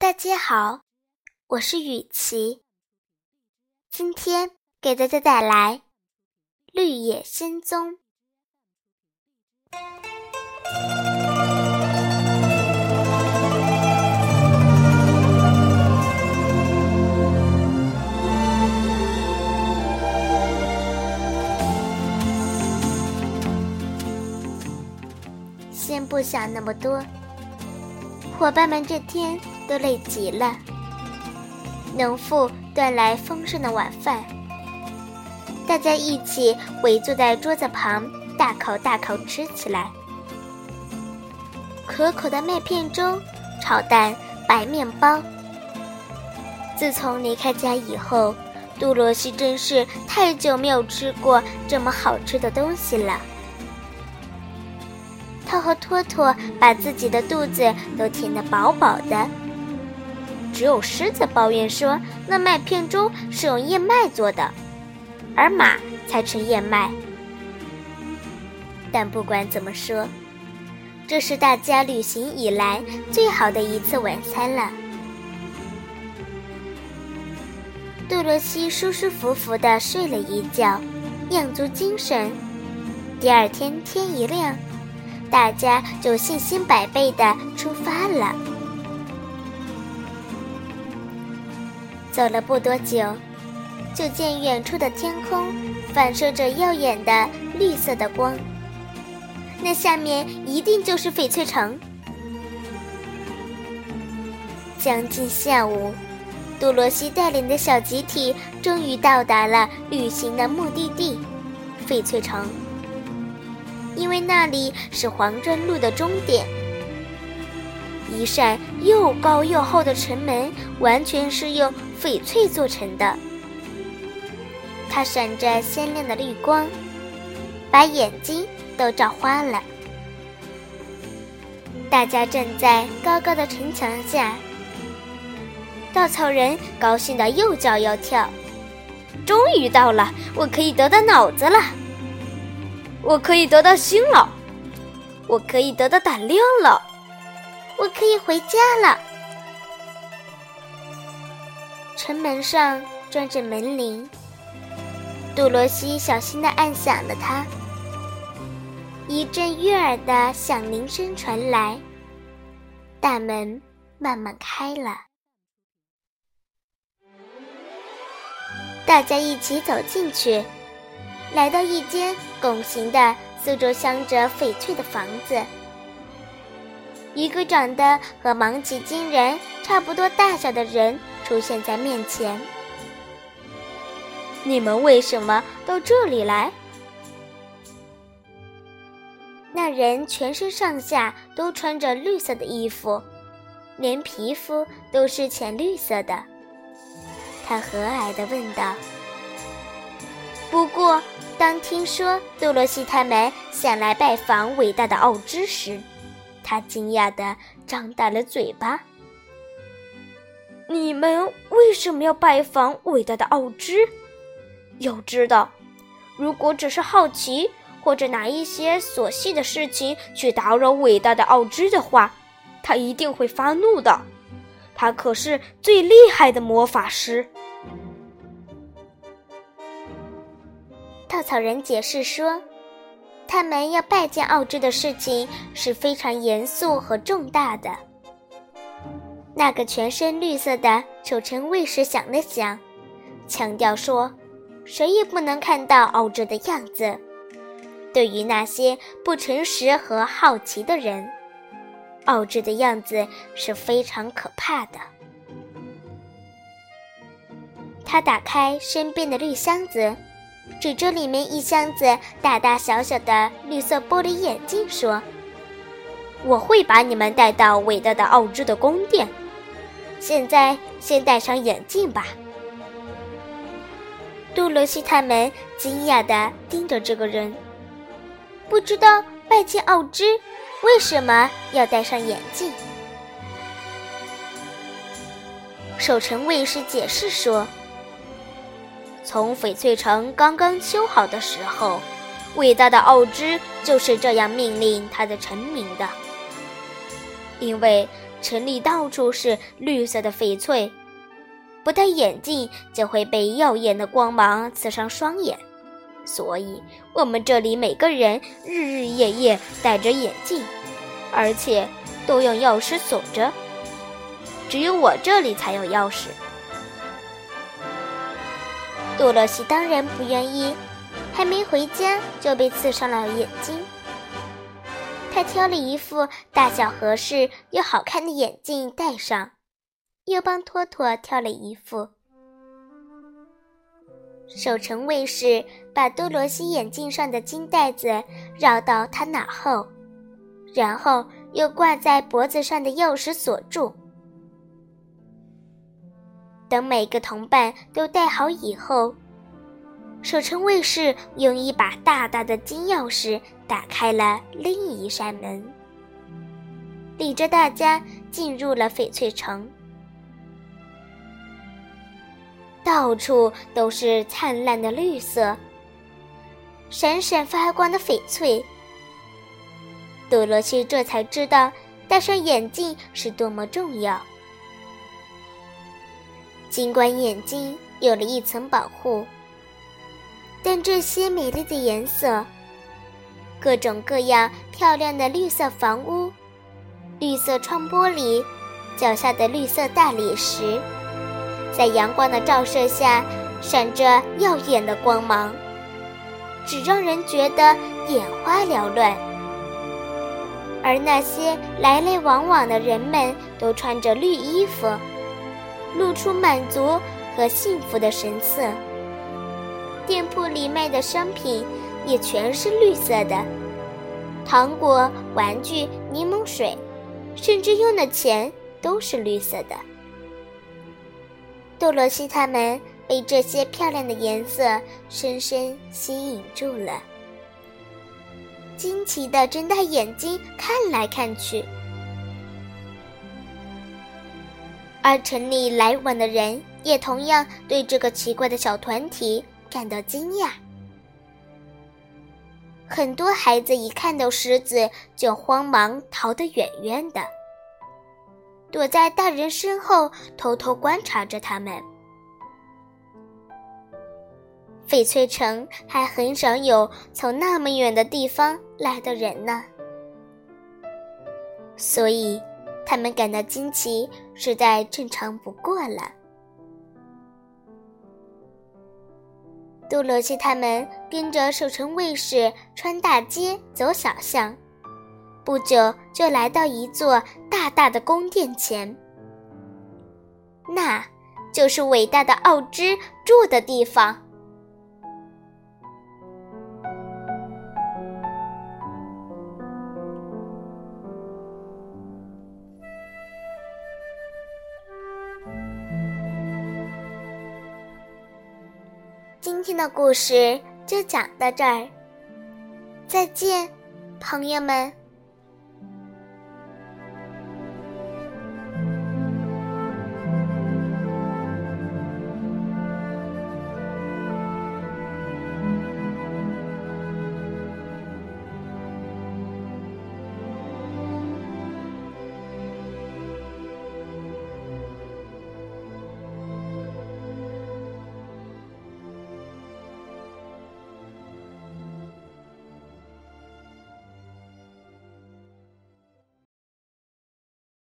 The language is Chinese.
大家好，我是雨琪。今天给大家带来《绿野仙踪》。先不想那么多，伙伴们这天。都累极了。农妇端来丰盛的晚饭，大家一起围坐在桌子旁，大口大口吃起来。可口的麦片粥、炒蛋、白面包。自从离开家以后，杜罗西真是太久没有吃过这么好吃的东西了。他和托托把自己的肚子都填得饱饱的。只有狮子抱怨说：“那麦片粥是用燕麦做的，而马才吃燕麦。”但不管怎么说，这是大家旅行以来最好的一次晚餐了。杜罗西舒舒服服地睡了一觉，养足精神。第二天天一亮，大家就信心百倍地出发了。走了不多久，就见远处的天空反射着耀眼的绿色的光。那下面一定就是翡翠城。将近下午，杜罗西带领的小集体终于到达了旅行的目的地——翡翠城。因为那里是黄针路的终点。一扇又高又厚的城门，完全是用翡翠做成的。它闪着鲜亮的绿光，把眼睛都照花了。大家站在高高的城墙下，稻草人高兴的又叫又跳。终于到了，我可以得到脑子了，我可以得到心了，我可以得到胆量了。我可以回家了。城门上装着门铃，杜罗西小心的按响了它。一阵悦耳的响铃声传来，大门慢慢开了。大家一起走进去，来到一间拱形的、四周镶着翡翠的房子。一个长得和芒奇金人差不多大小的人出现在面前。你们为什么到这里来？那人全身上下都穿着绿色的衣服，连皮肤都是浅绿色的。他和蔼地问道：“不过，当听说杜洛西他们想来拜访伟大的奥芝时，”他惊讶地张大了嘴巴。你们为什么要拜访伟大的奥芝？要知道，如果只是好奇，或者拿一些琐细的事情去打扰伟大的奥芝的话，他一定会发怒的。他可是最厉害的魔法师。稻草人解释说。他们要拜见奥芝的事情是非常严肃和重大的。那个全身绿色的丑臣卫士想了想，强调说：“谁也不能看到奥芝的样子。对于那些不诚实和好奇的人，奥芝的样子是非常可怕的。”他打开身边的绿箱子。指着里面一箱子大大小小的绿色玻璃眼镜说：“我会把你们带到伟大的奥芝的宫殿。现在先戴上眼镜吧。”杜罗西他们惊讶地盯着这个人，不知道拜见奥芝为什么要戴上眼镜。守城卫士解释说。从翡翠城刚刚修好的时候，伟大的奥芝就是这样命令他的臣民的。因为城里到处是绿色的翡翠，不戴眼镜就会被耀眼的光芒刺伤双眼，所以我们这里每个人日日夜夜戴着眼镜，而且都用钥匙锁着，只有我这里才有钥匙。多萝西当然不愿意，还没回家就被刺伤了眼睛。他挑了一副大小合适又好看的眼镜戴上，又帮托托挑了一副。守城卫士把多罗西眼镜上的金带子绕到他脑后，然后又挂在脖子上的钥匙锁住。等每个同伴都戴好以后，守城卫士用一把大大的金钥匙打开了另一扇门，领着大家进入了翡翠城。到处都是灿烂的绿色，闪闪发光的翡翠。多罗西这才知道戴上眼镜是多么重要。尽管眼睛有了一层保护，但这些美丽的颜色、各种各样漂亮的绿色房屋、绿色窗玻璃、脚下的绿色大理石，在阳光的照射下闪着耀眼的光芒，只让人觉得眼花缭乱。而那些来来往往的人们都穿着绿衣服。露出满足和幸福的神色。店铺里卖的商品也全是绿色的，糖果、玩具、柠檬水，甚至用的钱都是绿色的。多罗西他们被这些漂亮的颜色深深吸引住了，惊奇地睁大眼睛看来看去。而城里来往的人也同样对这个奇怪的小团体感到惊讶。很多孩子一看到狮子就慌忙逃得远远的，躲在大人身后偷偷观察着他们。翡翠城还很少有从那么远的地方来的人呢，所以。他们感到惊奇，实在正常不过了。多罗西他们跟着守城卫士穿大街，走小巷，不久就来到一座大大的宫殿前。那就是伟大的奥芝住的地方。今天的故事就讲到这儿，再见，朋友们。